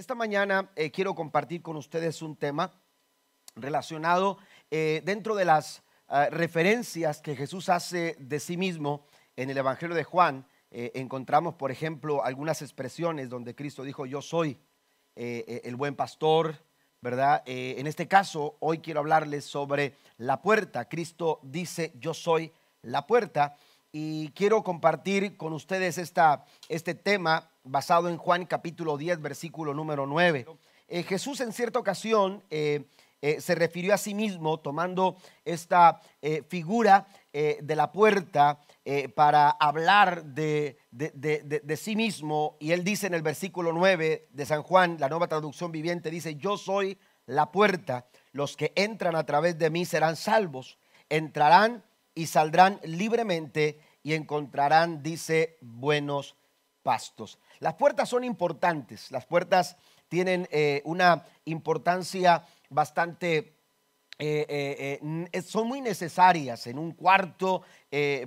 Esta mañana eh, quiero compartir con ustedes un tema relacionado eh, dentro de las ah, referencias que Jesús hace de sí mismo en el Evangelio de Juan. eh, encontramos, por ejemplo, algunas expresiones donde Cristo dijo, yo soy el buen pastor, ¿verdad? En este caso, hoy quiero hablarles sobre la puerta. Cristo dice, yo soy la puerta. Y quiero compartir con ustedes esta, este tema basado en Juan capítulo 10, versículo número 9. Eh, Jesús en cierta ocasión eh, eh, se refirió a sí mismo tomando esta figura de la puerta para hablar de- de- de sí mismo. Y él dice en el versículo 9 de San Juan, la nueva traducción viviente, dice, yo soy la puerta, los que entran a través de mí serán salvos, entrarán y saldrán libremente y encontrarán, dice, buenos pastos. Las puertas son importantes, las puertas tienen eh, una importancia bastante eh, eh, son muy necesarias en un cuarto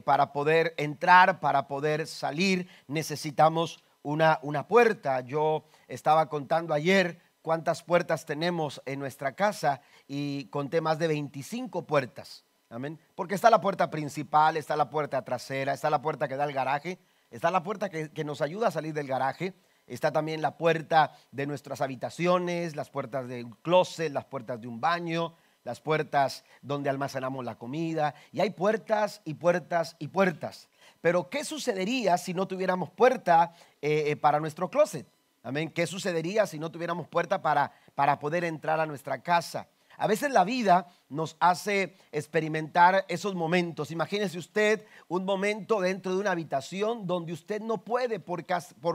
para poder entrar, para poder salir, necesitamos una, una puerta. Yo estaba contando ayer cuántas puertas tenemos en nuestra casa y conté más de 25 puertas. Amén. Porque está la puerta principal, está la puerta trasera, está la puerta que da al garaje, está la puerta que, nos ayuda a salir del garaje, está también la puerta de nuestras habitaciones, las puertas de un closet, las puertas de un baño, las puertas donde almacenamos la comida. Y hay puertas y puertas y puertas. Pero ¿qué sucedería si no tuviéramos puerta eh, eh, para nuestro closet? Amén. ¿Qué sucedería si no tuviéramos puerta para, para poder entrar a nuestra casa? A veces la vida nos hace experimentar esos momentos. Imagínese usted un momento dentro de una habitación donde usted no puede, por,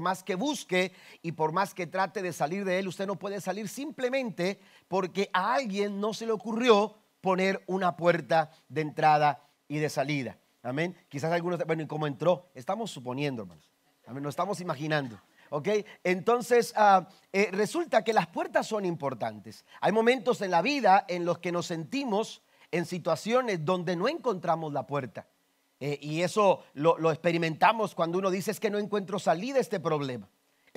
más que busque y por más que trate de salir de él, usted no puede salir simplemente porque a alguien no se le ocurrió poner una puerta de entrada y de salida. Amén. Quizás algunos, bueno, ¿y cómo entró? Estamos suponiendo, hermanos. Amén. Nos estamos imaginando. ¿Ok? Entonces, eh, resulta que las puertas son importantes. Hay momentos en la vida en los que nos sentimos en situaciones donde no encontramos la puerta. Eh, y eso lo, lo experimentamos cuando uno dice es que no encuentro salida a este problema.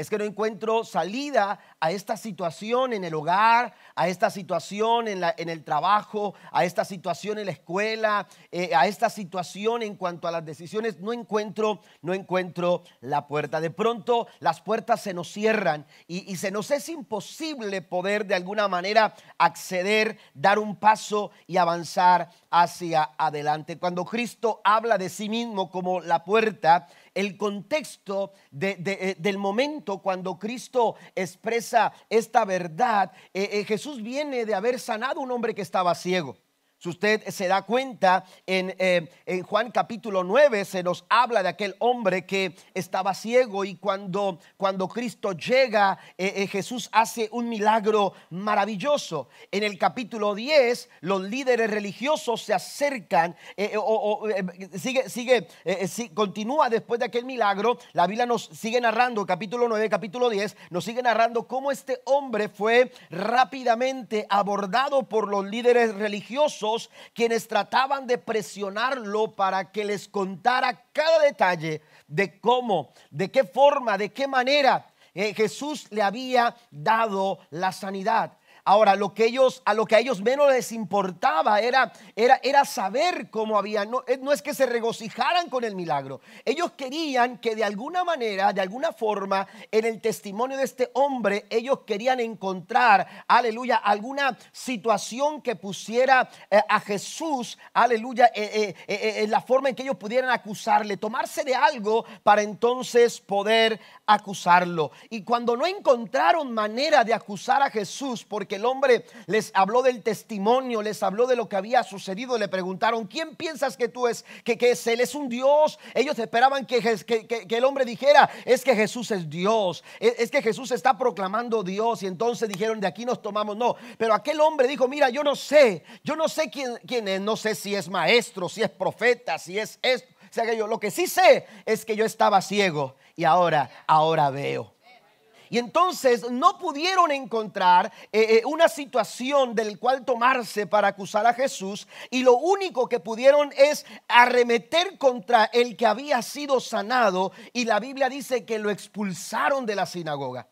Es que no encuentro salida a esta situación en el hogar, a esta situación en, el trabajo, a esta situación en la escuela, eh, a esta situación en cuanto a las decisiones. No encuentro, no encuentro la puerta. De pronto las puertas se nos cierran y se nos es imposible poder de alguna manera acceder, dar un paso y avanzar hacia adelante. Cuando Cristo habla de sí mismo como la puerta, el contexto de- eh, del momento cuando Cristo expresa esta verdad, eh, eh, Jesús viene de haber sanado a un hombre que estaba ciego. Si usted se da cuenta, en, eh, en Juan capítulo 9 se nos habla de aquel hombre que estaba ciego y cuando, cuando Cristo llega, eh, eh, Jesús hace un milagro maravilloso. En el capítulo 10, los líderes religiosos se acercan, o, sigue, sigue, sí, continúa después de aquel milagro. La Biblia nos sigue narrando, capítulo 9, capítulo 10, nos sigue narrando cómo este hombre fue rápidamente abordado por los líderes religiosos, quienes trataban de presionarlo para que les contara cada detalle de cómo, de qué forma, de qué manera eh, Jesús le había dado la sanidad. Ahora, lo que ellos, a lo que a ellos menos les importaba era, era, era saber cómo había, no, eh, no es que se regocijaran con el milagro. Ellos querían que de alguna manera, de alguna forma, en el testimonio de este hombre, ellos querían encontrar, aleluya, alguna situación que pusiera eh, a Jesús, aleluya, eh, en la forma en que ellos pudieran acusarle, tomarse de algo para entonces poder acusarlo. Y cuando no encontraron manera de acusar a Jesús, porque el hombre les habló del testimonio, les habló de lo que había sucedido, le preguntaron, ¿quién piensas que tú es? Que, que es él es un Dios. Ellos esperaban que- que- que el hombre dijera, es que Jesús es Dios, es, es que Jesús está proclamando Dios. Y entonces dijeron, de aquí nos tomamos, no. Pero aquel hombre dijo, mira, yo no sé, yo no sé quién, quién es, no sé si es maestro, si es profeta, si es esto. O sea que yo lo que sí sé es que yo estaba ciego y ahora, ahora veo. Y entonces no pudieron encontrar eh, eh, una situación del cual tomarse para acusar a Jesús y lo único que pudieron es arremeter contra el que había sido sanado y la Biblia dice que lo expulsaron de la sinagoga.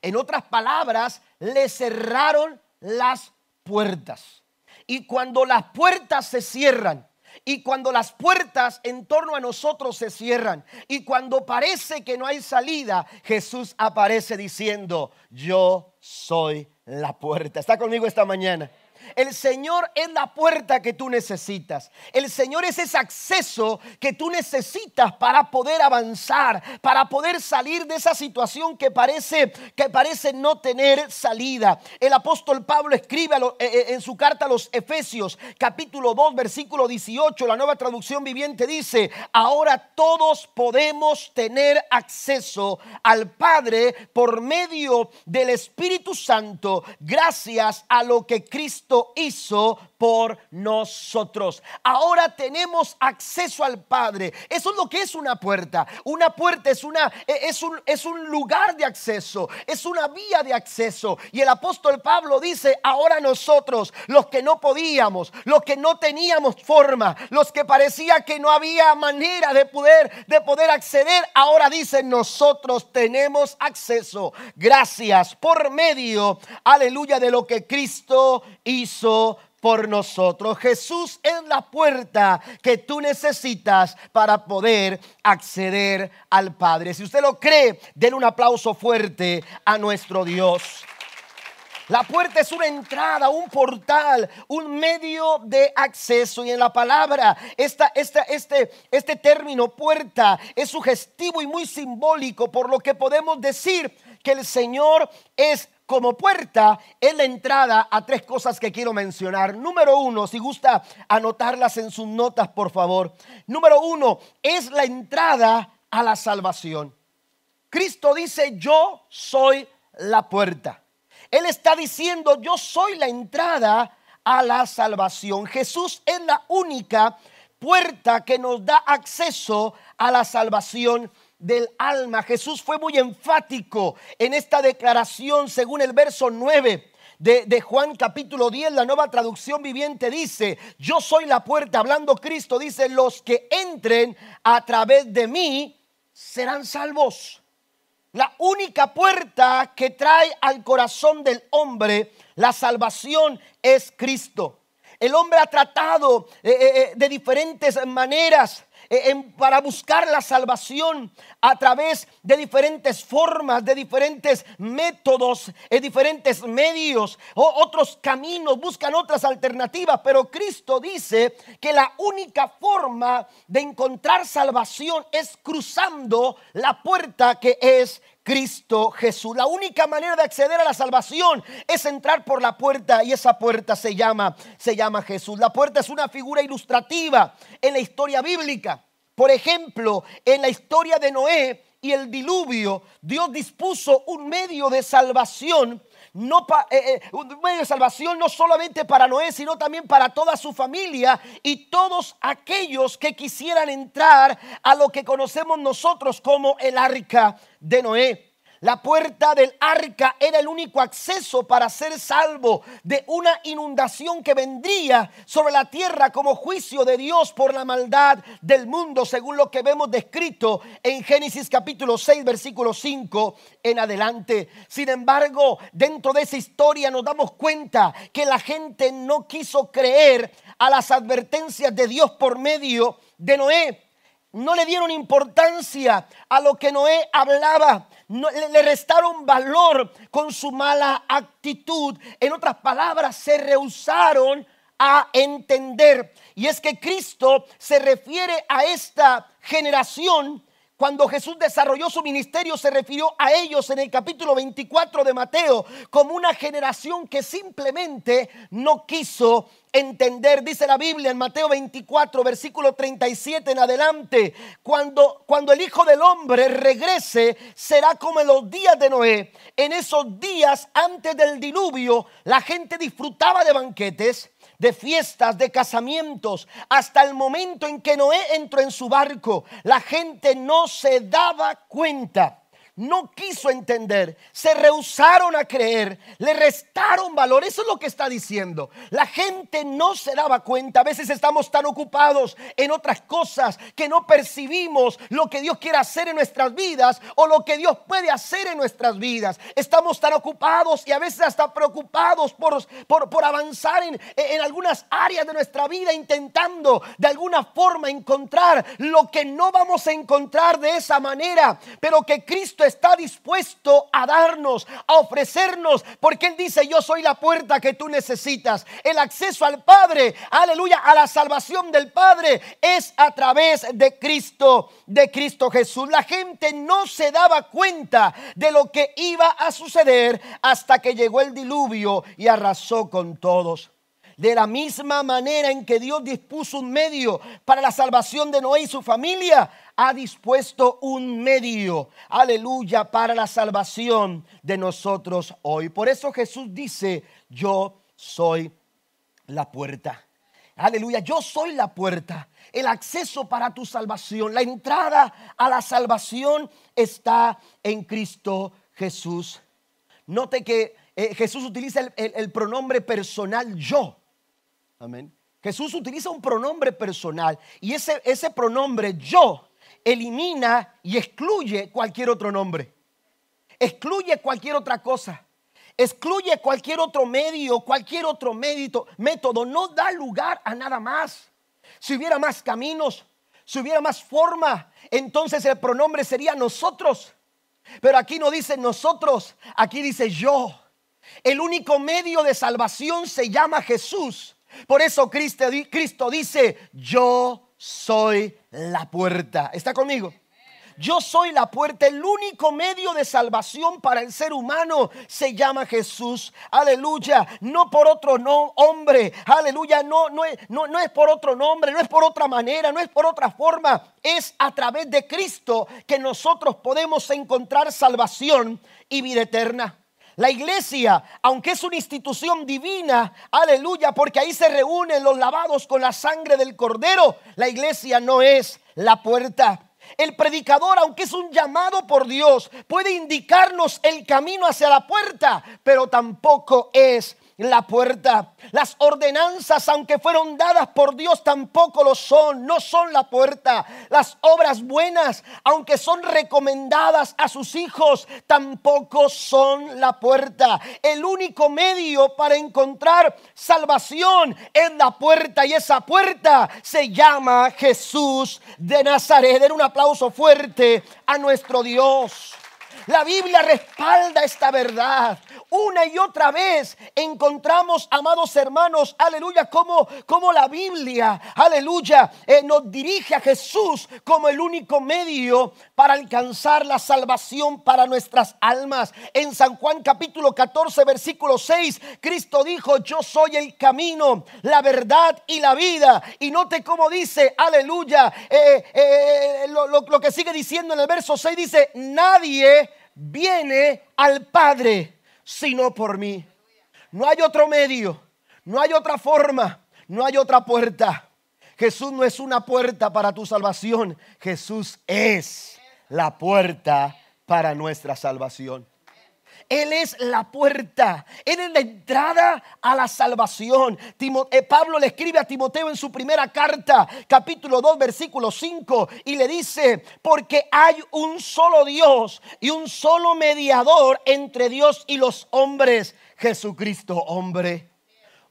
En otras palabras, le cerraron las puertas. Y cuando las puertas se cierran, y cuando las puertas en torno a nosotros se cierran y cuando parece que no hay salida, Jesús aparece diciendo, yo soy la puerta. ¿Está conmigo esta mañana? El Señor es la puerta que tú necesitas. El Señor es ese acceso que tú necesitas para poder avanzar, para poder salir de esa situación que parece que parece no tener salida. El apóstol Pablo escribe eh, eh, en su carta a los Efesios, capítulo 2, versículo 18, la Nueva Traducción Viviente dice, "Ahora todos podemos tener acceso al Padre por medio del Espíritu Santo, gracias a lo que Cristo hizo por nosotros. Ahora tenemos acceso al Padre. Eso es lo que es una puerta. Una puerta es, una, e, es, un, es un lugar de acceso, es una vía de acceso. Y el apóstol Pablo dice, ahora nosotros, los que no podíamos, los que no teníamos forma, los que parecía que no había manera de poder, de poder acceder, ahora dicen, nosotros tenemos acceso. Gracias por medio, aleluya, de lo que Cristo hizo por nosotros. Jesús es la puerta que tú necesitas para poder acceder al Padre. Si usted lo cree, den un aplauso fuerte a nuestro Dios. La puerta es una entrada, un portal, un medio de acceso. Y en la palabra, esta, esta, este, este término puerta es sugestivo y muy simbólico, por lo que podemos decir que el Señor es como puerta es la entrada a tres cosas que quiero mencionar. Número uno, si gusta anotarlas en sus notas, por favor. Número uno, es la entrada a la salvación. Cristo dice, yo soy la puerta. Él está diciendo, yo soy la entrada a la salvación. Jesús es la única puerta que nos da acceso a la salvación del alma. Jesús fue muy enfático en esta declaración según el verso 9. De, de, Juan capítulo 10, la nueva traducción viviente dice, yo soy la puerta, hablando Cristo, dice, los que entren a través de mí serán salvos. La única puerta que trae al corazón del hombre la salvación es Cristo. El hombre ha tratado eh, eh, eh, de diferentes maneras eh, para buscar la salvación a través de diferentes formas, de diferentes métodos, de diferentes medios, o otros caminos, buscan otras alternativas, pero Cristo dice que la única forma de encontrar salvación es cruzando la puerta que es Cristo Jesús. La única manera de acceder a la salvación es entrar por la puerta y esa puerta se llama se llama Jesús. La puerta es una figura ilustrativa en la historia bíblica. Por ejemplo, en la historia de Noé y el diluvio, Dios dispuso un medio de salvación no eh, eh, un medio de salvación no solamente para Noé, sino también para toda su familia y todos aquellos que quisieran entrar a lo que conocemos nosotros como el arca de Noé. La puerta del arca era el único acceso para ser salvo de una inundación que vendría sobre la tierra como juicio de Dios por la maldad del mundo, según lo que vemos descrito en Génesis capítulo 6, versículo 5 en adelante. Sin embargo, dentro de esa historia nos damos cuenta que la gente no quiso creer a las advertencias de Dios por medio de Noé no le dieron importancia a lo que Noé hablaba, le, restaron valor con su mala actitud. En otras palabras, se rehusaron a entender. Y es que Cristo se refiere a esta generación cuando Jesús desarrolló su ministerio, se refirió a ellos en el capítulo 24 de Mateo como una generación que simplemente no quiso entender. Dice la Biblia en Mateo 24, versículo 37 en adelante. Cuando, cuando el Hijo del Hombre regrese, será como en los días de Noé. En esos días antes del diluvio, la gente disfrutaba de banquetes de fiestas, de casamientos, hasta el momento en que Noé entró en su barco. La gente no se daba cuenta no quiso entender, se rehusaron a creer, le restaron valor. Eso es lo que está diciendo. La gente no se daba cuenta. A veces estamos tan ocupados en otras cosas que no percibimos lo que Dios quiere hacer en nuestras vidas o lo que Dios puede hacer en nuestras vidas. Estamos tan ocupados y a veces hasta preocupados por, por, avanzar en, en algunas áreas de nuestra vida intentando de alguna forma encontrar lo que no vamos a encontrar de esa manera, pero que Cristo está dispuesto a darnos, a ofrecernos, porque Él dice, yo soy la puerta que tú necesitas. El acceso al Padre, aleluya, a la salvación del Padre es a través de Cristo, de Cristo Jesús. La gente no se daba cuenta de lo que iba a suceder hasta que llegó el diluvio y arrasó con todos. De la misma manera en que Dios dispuso un medio para la salvación de Noé y su familia, ha dispuesto un medio, aleluya, para la salvación de nosotros hoy. Por eso Jesús dice, yo soy la puerta. Aleluya, yo soy la puerta. El acceso para tu salvación, la entrada a la salvación está en Cristo Jesús. Note que eh, Jesús utiliza el pronombre personal yo. Jesús utiliza un pronombre personal y ese, ese pronombre yo elimina y excluye cualquier otro nombre. Excluye cualquier otra cosa. Excluye cualquier otro medio, cualquier otro método. No da lugar a nada más. Si hubiera más caminos, si hubiera más forma, entonces el pronombre sería nosotros. Pero aquí no dice nosotros, aquí dice yo. El único medio de salvación se llama Jesús. Por eso Cristo, dice, yo soy la puerta. ¿Está conmigo? Yo soy la puerta, el único medio de salvación para el ser humano se llama Jesús. Aleluya, no por otro no, hombre. Aleluya, no, no, no, no es por otro nombre, no es por otra manera, no es por otra forma. Es a través de Cristo que nosotros podemos encontrar salvación y vida eterna. La iglesia, aunque es una institución divina, aleluya, porque ahí se reúnen los lavados con la sangre del cordero, la iglesia no es la puerta. El predicador, aunque es un llamado por Dios, puede indicarnos el camino hacia la puerta, pero tampoco es la puerta. Las ordenanzas, aunque fueron dadas por Dios, tampoco lo son, no son la puerta. Las obras buenas, aunque son recomendadas a sus hijos, tampoco son la puerta. El único medio para encontrar salvación es la puerta y esa puerta se llama Jesús de Nazaret. Den un aplauso fuerte a nuestro Dios. La Biblia respalda esta verdad. Una y otra vez encontramos, amados hermanos, aleluya, como, como la Biblia, aleluya, eh, nos dirige a Jesús como el único medio para alcanzar la salvación para nuestras almas. En San Juan capítulo 14, versículo 6, Cristo dijo, yo soy el camino, la verdad y la vida. Y note cómo dice, aleluya, eh, eh, lo, lo que sigue diciendo en el verso 6, dice, nadie viene al Padre sino por mí. No hay otro medio, no hay otra forma, no hay otra puerta. Jesús no es una puerta para tu salvación, Jesús es la puerta para nuestra salvación. Él es la puerta, Él es la entrada a la salvación. Eh, Pablo le escribe a Timoteo en su primera carta, capítulo 2, versículo 5, y le dice, porque hay un solo Dios y un solo mediador entre Dios y los hombres, Jesucristo hombre.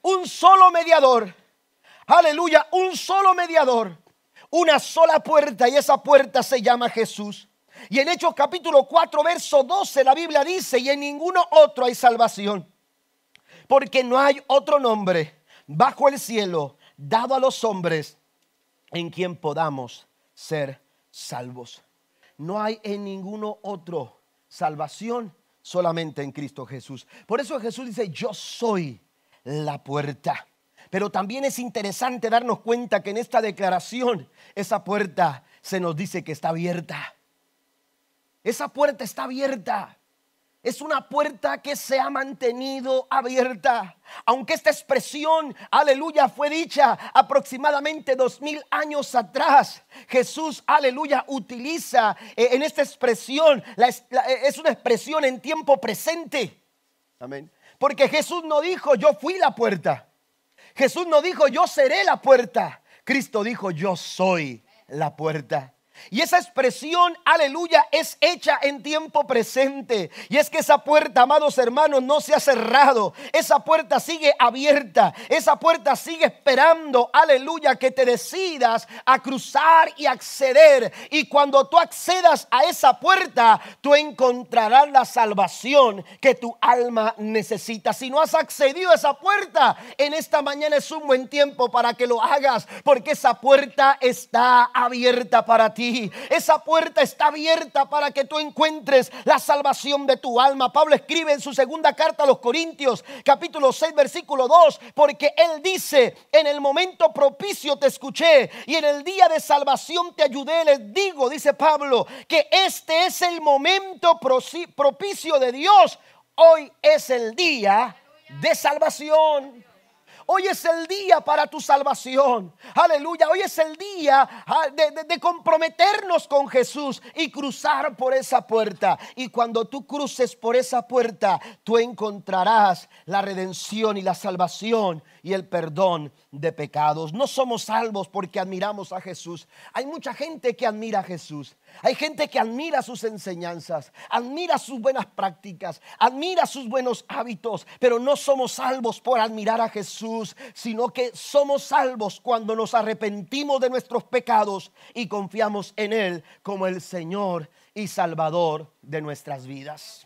Un solo mediador, aleluya, un solo mediador, una sola puerta y esa puerta se llama Jesús. Y en Hechos capítulo 4, verso 12, la Biblia dice, y en ninguno otro hay salvación, porque no hay otro nombre bajo el cielo dado a los hombres en quien podamos ser salvos. No hay en ninguno otro salvación, solamente en Cristo Jesús. Por eso Jesús dice, yo soy la puerta. Pero también es interesante darnos cuenta que en esta declaración esa puerta se nos dice que está abierta. Esa puerta está abierta. es una puerta que se ha mantenido abierta. Aunque esta expresión, aleluya, fue dicha aproximadamente dos mil años atrás, Jesús, aleluya, utiliza eh, en esta expresión, eh, es una expresión en tiempo presente. Amén. Porque Jesús no dijo, yo fui la puerta. Jesús no dijo, yo seré la puerta. Cristo dijo, yo soy la puerta. Y esa expresión, aleluya, es hecha en tiempo presente. Y es que esa puerta, amados hermanos, no se ha cerrado. Esa puerta sigue abierta. Esa puerta sigue esperando, aleluya, que te decidas a cruzar y acceder. Y cuando tú accedas a esa puerta, tú encontrarás la salvación que tu alma necesita. Si no has accedido a esa puerta, en esta mañana es un buen tiempo para que lo hagas. Porque esa puerta está abierta para ti. Esa puerta está abierta para que tú encuentres la salvación de tu alma. Pablo escribe en su segunda carta a los Corintios, capítulo 6, versículo 2, porque él dice, en el momento propicio te escuché y en el día de salvación te ayudé. Les digo, dice Pablo, que este es el momento propicio de Dios. Hoy es el día de salvación. Hoy es el día para tu salvación. Aleluya. Hoy es el día ah, de, comprometernos con Jesús y cruzar por esa puerta. Y cuando tú cruces por esa puerta, tú encontrarás la redención y la salvación y el perdón de pecados. No somos salvos porque admiramos a Jesús. Hay mucha gente que admira a Jesús. Hay gente que admira sus enseñanzas, admira sus buenas prácticas, admira sus buenos hábitos, pero no somos salvos por admirar a Jesús, sino que somos salvos cuando nos arrepentimos de nuestros pecados y confiamos en Él como el Señor y Salvador de nuestras vidas.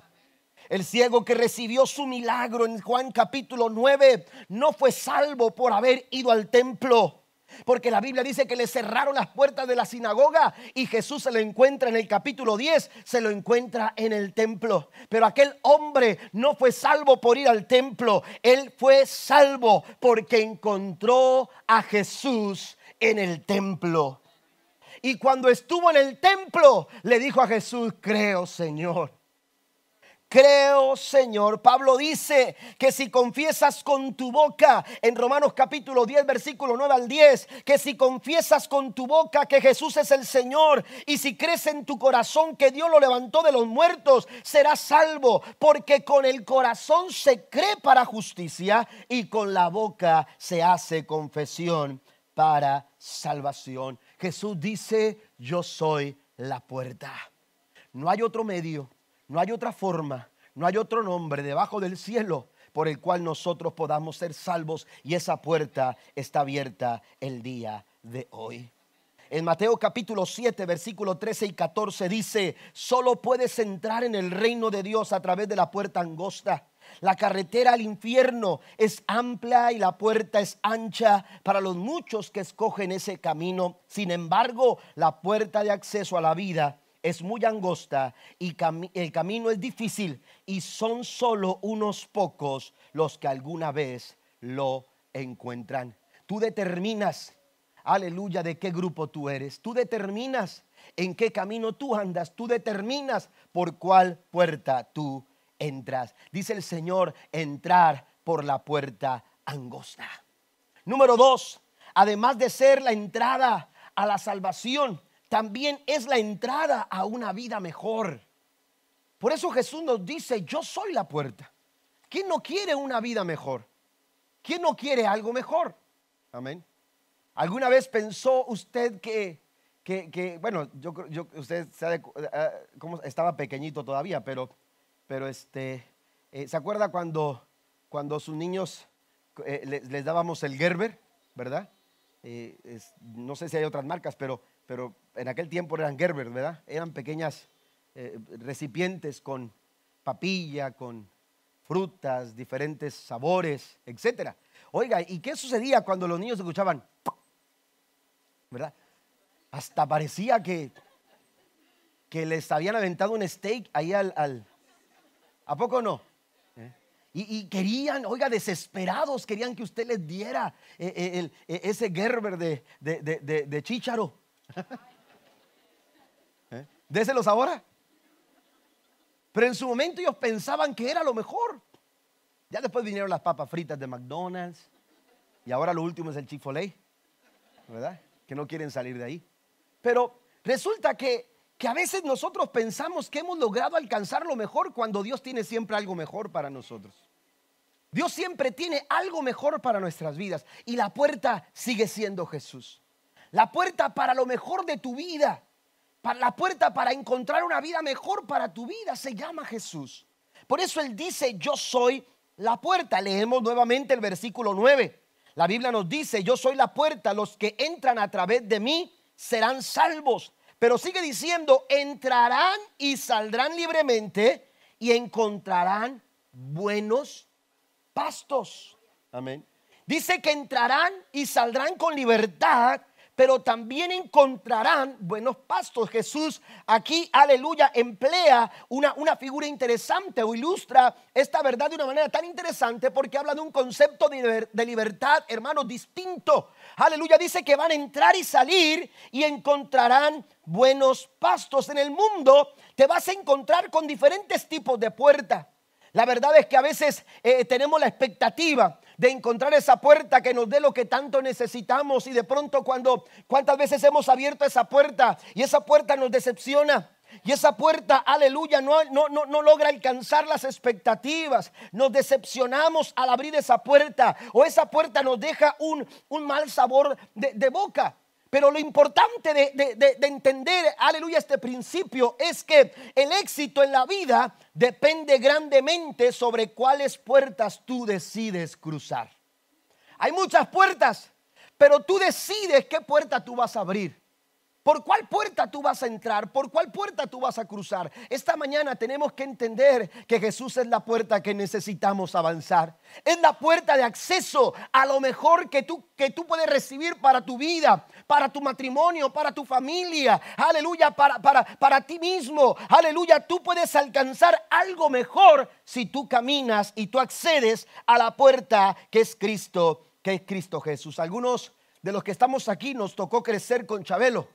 El ciego que recibió su milagro en Juan capítulo 9 no fue salvo por haber ido al templo. Porque la Biblia dice que le cerraron las puertas de la sinagoga y Jesús se lo encuentra en el capítulo 10, se lo encuentra en el templo. Pero aquel hombre no fue salvo por ir al templo, él fue salvo porque encontró a Jesús en el templo. Y cuando estuvo en el templo, le dijo a Jesús, creo Señor Creo, Señor. Pablo dice que si confiesas con tu boca, en Romanos capítulo 10, versículo 9 al 10, que si confiesas con tu boca que Jesús es el Señor y si crees en tu corazón que Dios lo levantó de los muertos, serás salvo, porque con el corazón se cree para justicia y con la boca se hace confesión para salvación. Jesús dice, yo soy la puerta. No hay otro medio no hay otra forma, no hay otro nombre debajo del cielo por el cual nosotros podamos ser salvos y esa puerta está abierta el día de hoy. En Mateo capítulo 7, versículo 13 y 14 dice, solo puedes entrar en el reino de Dios a través de la puerta angosta. La carretera al infierno es amplia y la puerta es ancha para los muchos que escogen ese camino. Sin embargo, la puerta de acceso a la vida es muy angosta y el camino es difícil y son solo unos pocos los que alguna vez lo encuentran. Tú determinas, aleluya, de qué grupo tú eres. Tú determinas en qué camino tú andas. Tú determinas por cuál puerta tú entras. Dice el Señor, entrar por la puerta angosta. Número dos, además de ser la entrada a la salvación, también es la entrada a una vida mejor. Por eso Jesús nos dice, yo soy la puerta. ¿Quién no quiere una vida mejor? ¿Quién no quiere algo mejor? Amén. ¿Alguna vez pensó usted que, que, bueno, yo, yo usted sabe eh, cómo estaba pequeñito todavía, pero, pero este, eh, ¿se acuerda cuando, cuando sus niños eh, les, dábamos el Gerber, verdad? no sé si hay otras marcas, pero pero en aquel tiempo eran Gerber, ¿verdad? Eran pequeñas eh, recipientes con papilla, con frutas, diferentes sabores, etc. Oiga, ¿y qué sucedía cuando los niños escuchaban? ¿Verdad? Hasta parecía que, que les habían aventado un steak ahí al... ¿A poco no? ¿Eh? Y, querían, oiga, desesperados, querían que usted les diera eh, ese Gerber de, de, de chícharo. ¿Eh? Déselos ahora. Pero en su momento ellos pensaban que era lo mejor. Ya después vinieron las papas fritas de McDonald's. Y ahora lo último es el chick ¿Verdad? Que no quieren salir de ahí. Pero resulta que, que a veces nosotros pensamos que hemos logrado alcanzar lo mejor cuando Dios tiene siempre algo mejor para nosotros. Dios siempre tiene algo mejor para nuestras vidas y la puerta sigue siendo Jesús. La puerta para lo mejor de tu vida, para la puerta para encontrar una vida mejor para tu vida se llama Jesús. Por eso Él dice, yo soy la puerta. Leemos nuevamente el versículo 9. La Biblia nos dice, yo soy la puerta, los que entran a través de mí serán salvos. Pero sigue diciendo, entrarán y saldrán libremente y encontrarán buenos pastos. Amén. Dice que entrarán y saldrán con libertad pero también encontrarán buenos pastos. Jesús aquí, aleluya, emplea una, una figura interesante o ilustra esta verdad de una manera tan interesante porque habla de un concepto de, libertad, hermanos, distinto. Aleluya, dice que van a entrar y salir y encontrarán buenos pastos. En el mundo te vas a encontrar con diferentes tipos de puertas. La verdad es que a veces eh, tenemos la expectativa de encontrar esa puerta que nos dé lo que tanto necesitamos y de pronto cuando cuántas veces hemos abierto esa puerta y esa puerta nos decepciona. Y esa puerta, aleluya, no, no, no, logra alcanzar las expectativas. Nos decepcionamos al abrir esa puerta. O esa puerta nos deja un, un mal sabor de, de boca. Pero lo importante de, entender, aleluya, este principio es que el éxito en la vida depende grandemente sobre cuáles puertas tú decides cruzar. Hay muchas puertas, pero tú decides qué puerta tú vas a abrir. ¿Por cuál puerta tú vas a entrar? ¿Por cuál puerta tú vas a cruzar? Esta mañana tenemos que entender que Jesús es la puerta que necesitamos avanzar. Es la puerta de acceso a lo mejor que tú, que tú puedes recibir para tu vida, para tu matrimonio, para tu familia. Aleluya, para, para, para ti mismo. Aleluya, tú puedes alcanzar algo mejor si tú caminas y tú accedes a la puerta que es Cristo, que es Cristo Jesús. Algunos de los que estamos aquí nos tocó crecer con Chabelo.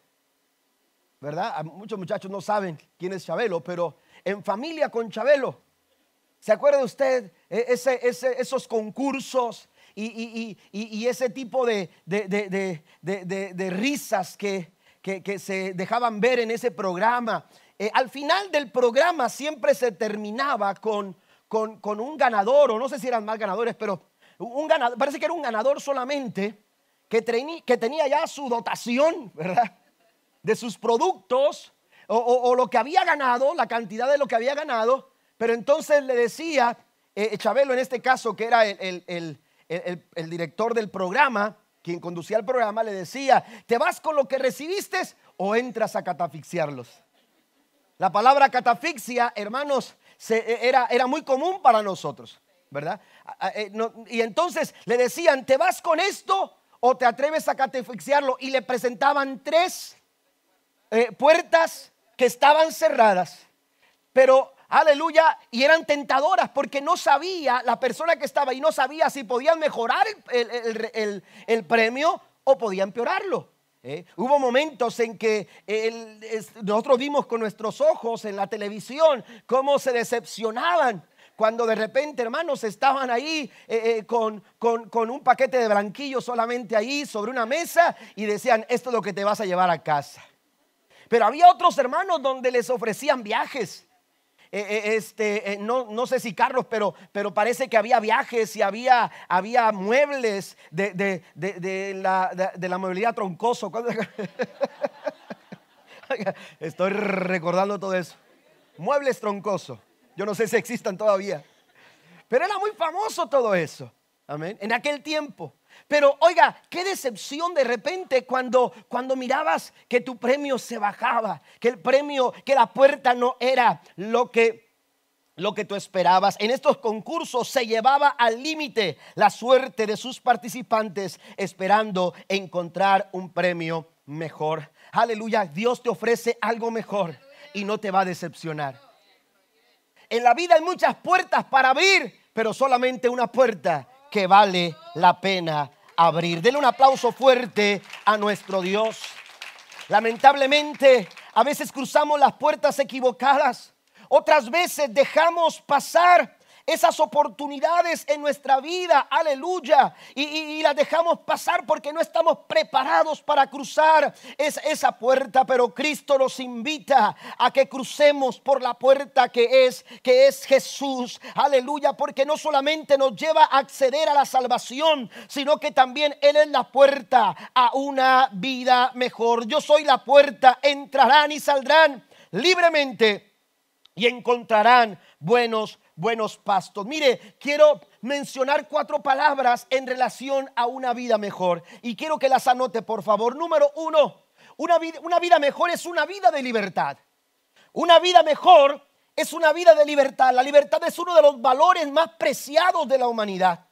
¿Verdad? Muchos muchachos no saben quién es Chabelo, pero en familia con Chabelo. ¿Se acuerda usted e, esos concursos y, ese tipo de, risas que, se dejaban ver en ese programa? Eh, al final del programa siempre se terminaba con, un ganador, o no sé si eran más ganadores, pero un ganador, parece que era un ganador solamente que tenía ya su dotación, ¿verdad? De sus productos o, lo que había ganado, la cantidad de lo que había ganado, pero entonces le decía, eh, Chabelo en este caso, que era el, el, director del programa, quien conducía el programa, le decía, ¿te vas con lo que recibiste o entras a catafixiarlos? La palabra catafixia, hermanos, e, era, era muy común para nosotros, ¿verdad? Eh, y entonces le decían, ¿te vas con esto o te atreves a catafixiarlo? Y le presentaban tres eh, puertas que estaban cerradas, pero aleluya, y eran tentadoras porque no sabía, la persona que estaba ahí no sabía si podían mejorar el, premio o podían empeorarlo. ¿eh? Hubo momentos en que nosotros vimos con nuestros ojos en la televisión cómo se decepcionaban cuando de repente, hermanos, estaban ahí eh, con, con, con, un paquete de blanquillo solamente ahí sobre una mesa y decían, esto es lo que te vas a llevar a casa. Pero había otros hermanos donde les ofrecían viajes. Eh, eh, este, eh, no, no, sé si carros, pero, pero parece que había viajes y había, había muebles de, de, de, la, de la, movilidad troncoso. Estoy recordando todo eso. Muebles troncoso. Yo no sé si existan todavía. Pero era muy famoso todo eso. Amén. En aquel tiempo. Pero oiga, qué decepción de repente cuando, cuando mirabas que tu premio se bajaba, que el premio, que la puerta no era lo que lo que tú esperabas. En estos concursos se llevaba al límite la suerte de sus participantes esperando encontrar un premio mejor. Aleluya, Dios te ofrece algo mejor y no te va a decepcionar. En la vida hay muchas puertas para abrir, pero solamente una puerta que vale la pena abrir. Denle un aplauso fuerte a nuestro Dios. Lamentablemente, a veces cruzamos las puertas equivocadas Otras veces dejamos pasar esas oportunidades en nuestra vida, aleluya, y, las dejamos pasar porque no estamos preparados para cruzar esa puerta, pero Cristo nos invita a que crucemos por la puerta que es, que es Jesús, aleluya, porque no solamente nos lleva a acceder a la salvación, sino que también Él es la puerta a una vida mejor. Yo soy la puerta, entrarán y saldrán libremente y encontrarán buenos buenos pastos. Mire, quiero mencionar cuatro palabras en relación a una vida mejor y quiero que las anote, por favor. Número uno, una vida, mejor es una vida de libertad. Una vida mejor es una vida de libertad. La libertad es uno de los valores más preciados de la humanidad.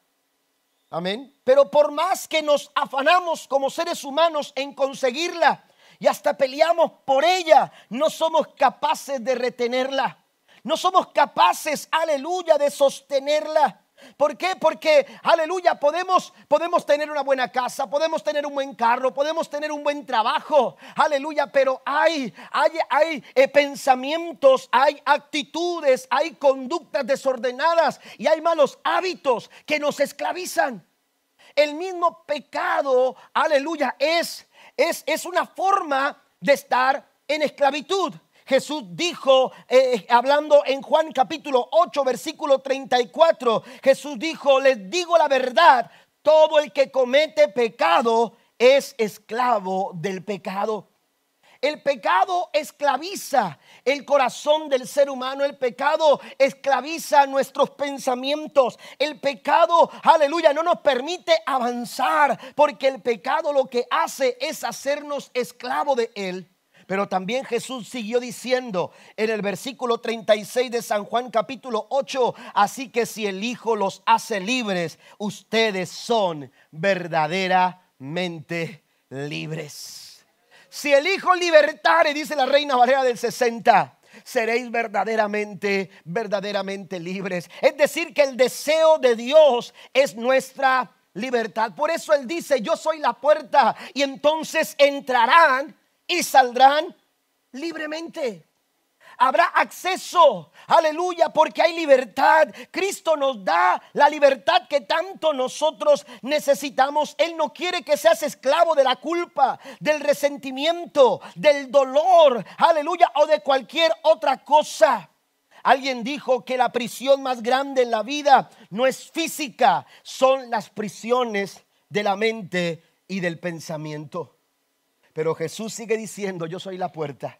Amén. Pero por más que nos afanamos como seres humanos en conseguirla y hasta peleamos por ella, no somos capaces de retenerla. No somos capaces, aleluya, de sostenerla. ¿Por qué? Porque, aleluya, podemos, podemos tener una buena casa, podemos tener un buen carro, podemos tener un buen trabajo, aleluya, pero hay, hay, hay eh, pensamientos, hay actitudes, hay conductas desordenadas y hay malos hábitos que nos esclavizan. El mismo pecado, aleluya, es, es, es una forma de estar en esclavitud. Jesús dijo, eh, hablando en Juan capítulo 8, versículo 34, Jesús dijo, les digo la verdad, todo el que comete pecado es esclavo del pecado. El pecado esclaviza el corazón del ser humano. El pecado esclaviza nuestros pensamientos. El pecado, aleluya, no nos permite avanzar porque el pecado lo que hace es hacernos esclavo de él. Pero también Jesús siguió diciendo en el versículo 36 de San Juan capítulo 8, así que si el Hijo los hace libres, ustedes son verdaderamente libres. Si el Hijo libertare, dice la Reina Valera del 60, seréis verdaderamente, verdaderamente libres. Es decir, que el deseo de Dios es nuestra libertad. Por eso Él dice, yo soy la puerta y entonces entrarán y saldrán libremente. Habrá acceso, aleluya, porque hay libertad. Cristo nos da la libertad que tanto nosotros necesitamos. Él no quiere que seas esclavo de la culpa, del resentimiento, del dolor, aleluya, o de cualquier otra cosa. Alguien dijo que la prisión más grande en la vida no es física, son las prisiones de la mente y del pensamiento. Pero Jesús sigue diciendo, yo soy la puerta.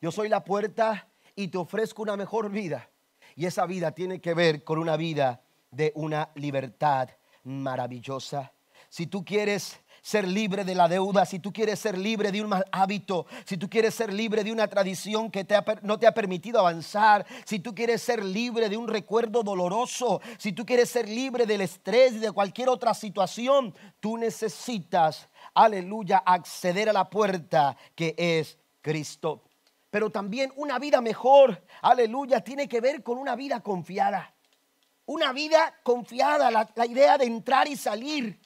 Yo soy la puerta y te ofrezco una mejor vida. Y esa vida tiene que ver con una vida de una libertad maravillosa. Si tú quieres ser libre de la deuda, si tú quieres ser libre de un mal hábito, si tú quieres ser libre de una tradición que no te ha permitido avanzar, si tú quieres ser libre de un recuerdo doloroso, si tú quieres ser libre del estrés y de cualquier otra situación, tú necesitas aleluya, acceder a la puerta que es Cristo. Pero también una vida mejor, aleluya, tiene que ver con una vida confiada. Una vida confiada, la, idea de entrar y salir.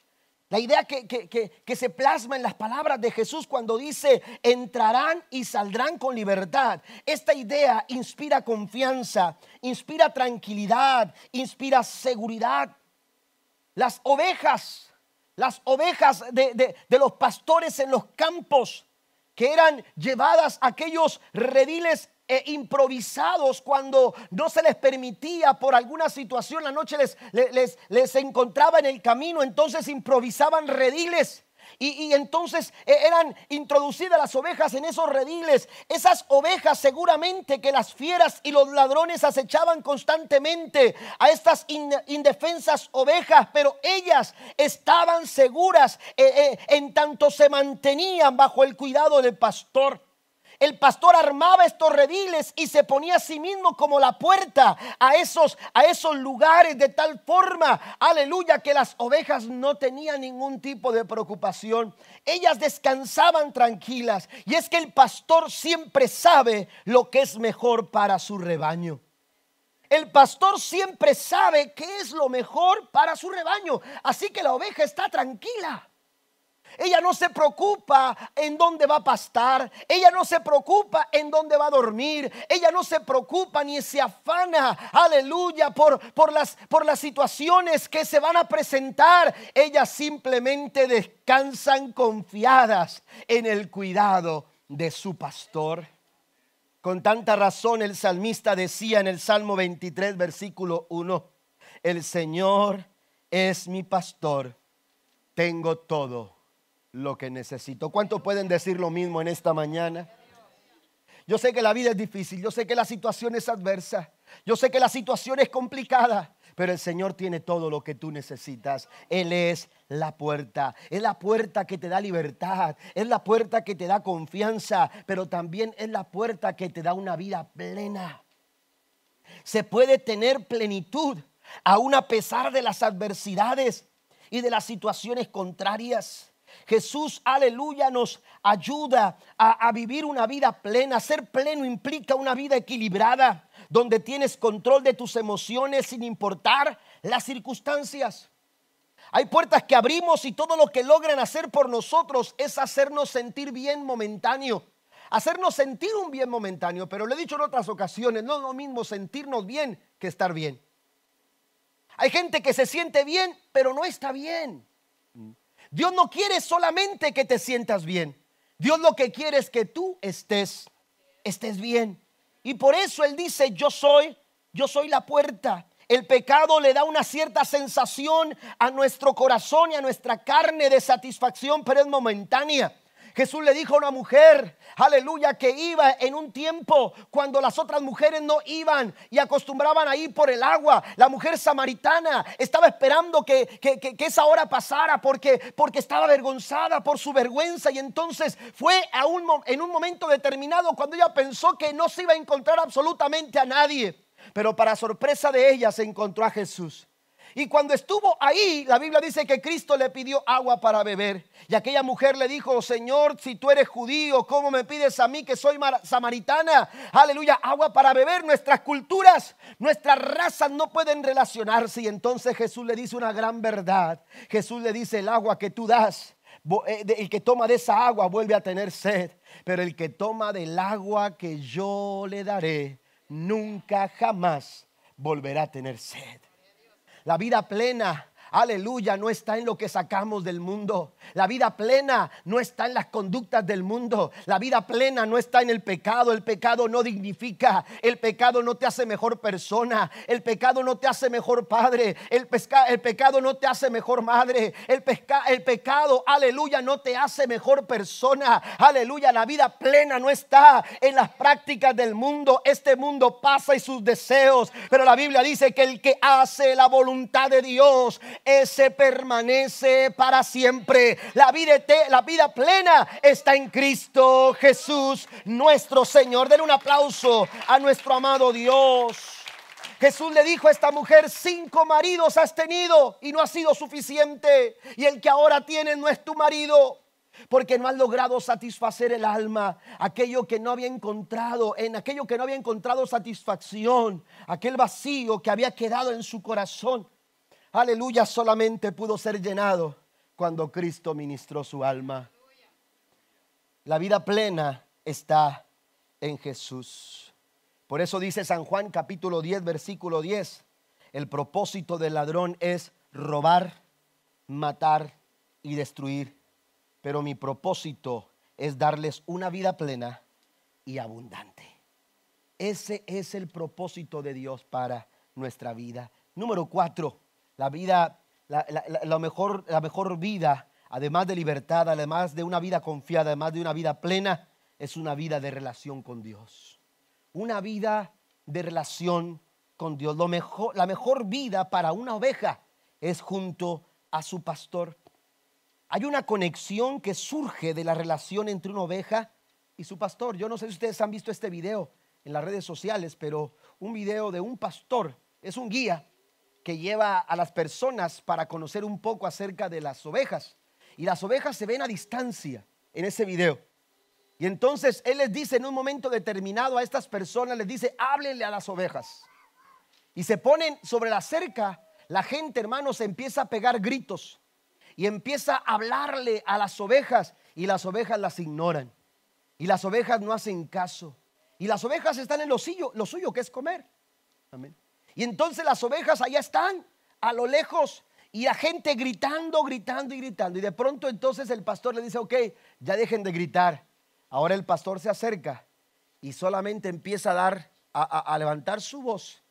La idea que, que, se plasma en las palabras de Jesús cuando dice, entrarán y saldrán con libertad. Esta idea inspira confianza, inspira tranquilidad, inspira seguridad. Las ovejas las ovejas de, los pastores en los campos, que eran llevadas a aquellos rediles eh, improvisados cuando no se les permitía por alguna situación, la noche les, les, les encontraba en el camino, entonces improvisaban rediles y, entonces eh, eran introducidas las ovejas en esos rediles. Esas ovejas seguramente que las fieras y los ladrones acechaban constantemente a estas indefensas ovejas, pero ellas estaban seguras eh, en tanto se mantenían bajo el cuidado del pastor el pastor armaba estos rediles y se ponía a sí mismo como la puerta a esos, a esos lugares de tal forma, aleluya, que las ovejas no tenían ningún tipo de preocupación. Ellas descansaban tranquilas. Y es que el pastor siempre sabe lo que es mejor para su rebaño. El pastor siempre sabe qué es lo mejor para su rebaño. Así que la oveja está tranquila. Ella no se preocupa en dónde va a pastar. Ella no se preocupa en dónde va a dormir. Ella no se preocupa ni se afana, aleluya, por, por, las, por las situaciones que se van a presentar. Ellas simplemente descansan confiadas en el cuidado de su pastor. Con tanta razón el salmista decía en el Salmo 23, versículo 1, el Señor es mi pastor, tengo todo lo que necesito. ¿Cuántos pueden decir lo mismo en esta mañana? Yo sé que la vida es difícil, yo sé que la situación es adversa, yo sé que la situación es complicada, pero el Señor tiene todo lo que tú necesitas. Él es la puerta, es la puerta que te da libertad, es la puerta que te da confianza, pero también es la puerta que te da una vida plena. Se puede tener plenitud aún a pesar de las adversidades y de las situaciones contrarias. Jesús, aleluya, nos ayuda a, vivir una vida plena. Ser pleno implica una vida equilibrada, donde tienes control de tus emociones sin importar las circunstancias. Hay puertas que abrimos y todo lo que logran hacer por nosotros es hacernos sentir bien momentáneo. Hacernos sentir un bien momentáneo, pero lo he dicho en otras ocasiones, no es lo mismo sentirnos bien que estar bien. Hay gente que se siente bien, pero no está bien. Dios no quiere solamente que te sientas bien. Dios lo que quiere es que tú estés, estés bien. Y por eso Él dice, yo soy, yo soy la puerta. El pecado le da una cierta sensación a nuestro corazón y a nuestra carne de satisfacción, pero es momentánea. Jesús le dijo a una mujer, aleluya, que iba en un tiempo cuando las otras mujeres no iban y acostumbraban a ir por el agua. La mujer samaritana estaba esperando que, que, esa hora pasara porque, porque estaba avergonzada por su vergüenza y entonces fue a un, en un momento determinado cuando ella pensó que no se iba a encontrar absolutamente a nadie. Pero para sorpresa de ella se encontró a Jesús. Y cuando estuvo ahí, la Biblia dice que Cristo le pidió agua para beber. Y aquella mujer le dijo, Señor, si tú eres judío, ¿cómo me pides a mí que soy samaritana? Aleluya, agua para beber. Nuestras culturas, nuestras razas no pueden relacionarse. Y entonces Jesús le dice una gran verdad. Jesús le dice, el agua que tú das, eh, el que toma de esa agua vuelve a tener sed. Pero el que toma del agua que yo le daré, nunca jamás volverá a tener sed. La vida plena aleluya, no está en lo que sacamos del mundo. La vida plena no está en las conductas del mundo. La vida plena no está en el pecado. El pecado no dignifica. El pecado no te hace mejor persona. El pecado no te hace mejor padre. El, pecado no te hace mejor madre. El pecado, aleluya, no te hace mejor persona. Aleluya, la vida plena no está en las prácticas del mundo. Este mundo pasa y sus deseos. Pero la Biblia dice que el que hace la voluntad de Dios ese permanece para siempre. La vida, la vida plena está en Cristo Jesús, nuestro Señor. Den un aplauso a nuestro amado Dios. Jesús le dijo a esta mujer, cinco maridos has tenido y no ha sido suficiente. Y el que ahora tiene no es tu marido. Porque no has logrado satisfacer el alma, aquello que no había encontrado, en aquello que no había encontrado satisfacción, aquel vacío que había quedado en su corazón aleluya, solamente pudo ser llenado cuando Cristo ministró su alma. La vida plena está en Jesús. Por eso dice San Juan capítulo 10, versículo 10, el propósito del ladrón es robar, matar y destruir. Pero mi propósito es darles una vida plena y abundante. Ese es el propósito de Dios para nuestra vida. Número cuatro, la vida, la, mejor, la mejor vida, además de libertad, además de una vida confiada, además de una vida plena, es una vida de relación con Dios. Una vida de relación con Dios. Lo mejor, la mejor vida para una oveja es junto a su pastor. Hay una conexión que surge de la relación entre una oveja y su pastor. Yo no sé si ustedes han visto este video en las redes sociales, pero un video de un pastor, es un guía que lleva a las personas para conocer un poco acerca de las ovejas. Y las ovejas se ven a distancia en ese video. Y entonces Él les dice en un momento determinado a estas personas, les dice, háblenle a las ovejas. Y se ponen sobre la cerca, la gente, hermanos, empieza a pegar gritos. y empieza a hablarle a las ovejas y las ovejas las ignoran. Y las ovejas no hacen caso. Y las ovejas están en lo suyo, lo suyo que es comer. Amén. Y entonces las ovejas allá están, a lo lejos, y la gente gritando, gritando y gritando. Y de pronto entonces el pastor le dice, ok, ya dejen de gritar. Ahora el pastor se acerca y solamente empieza a dar, a, levantar su voz.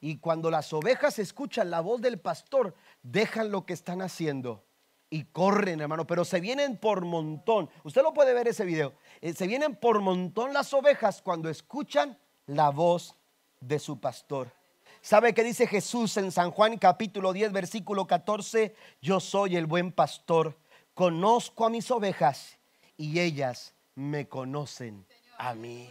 Y cuando las ovejas escuchan la voz del pastor, dejan lo que están haciendo y corren, hermano, pero se vienen por montón. Usted lo puede ver ese video. Eh, se vienen por montón las ovejas cuando escuchan la voz de su pastor. ¿Sabe qué dice Jesús en San Juan capítulo 10, versículo 14? Yo soy el buen pastor, conozco a mis ovejas y ellas me conocen a mí.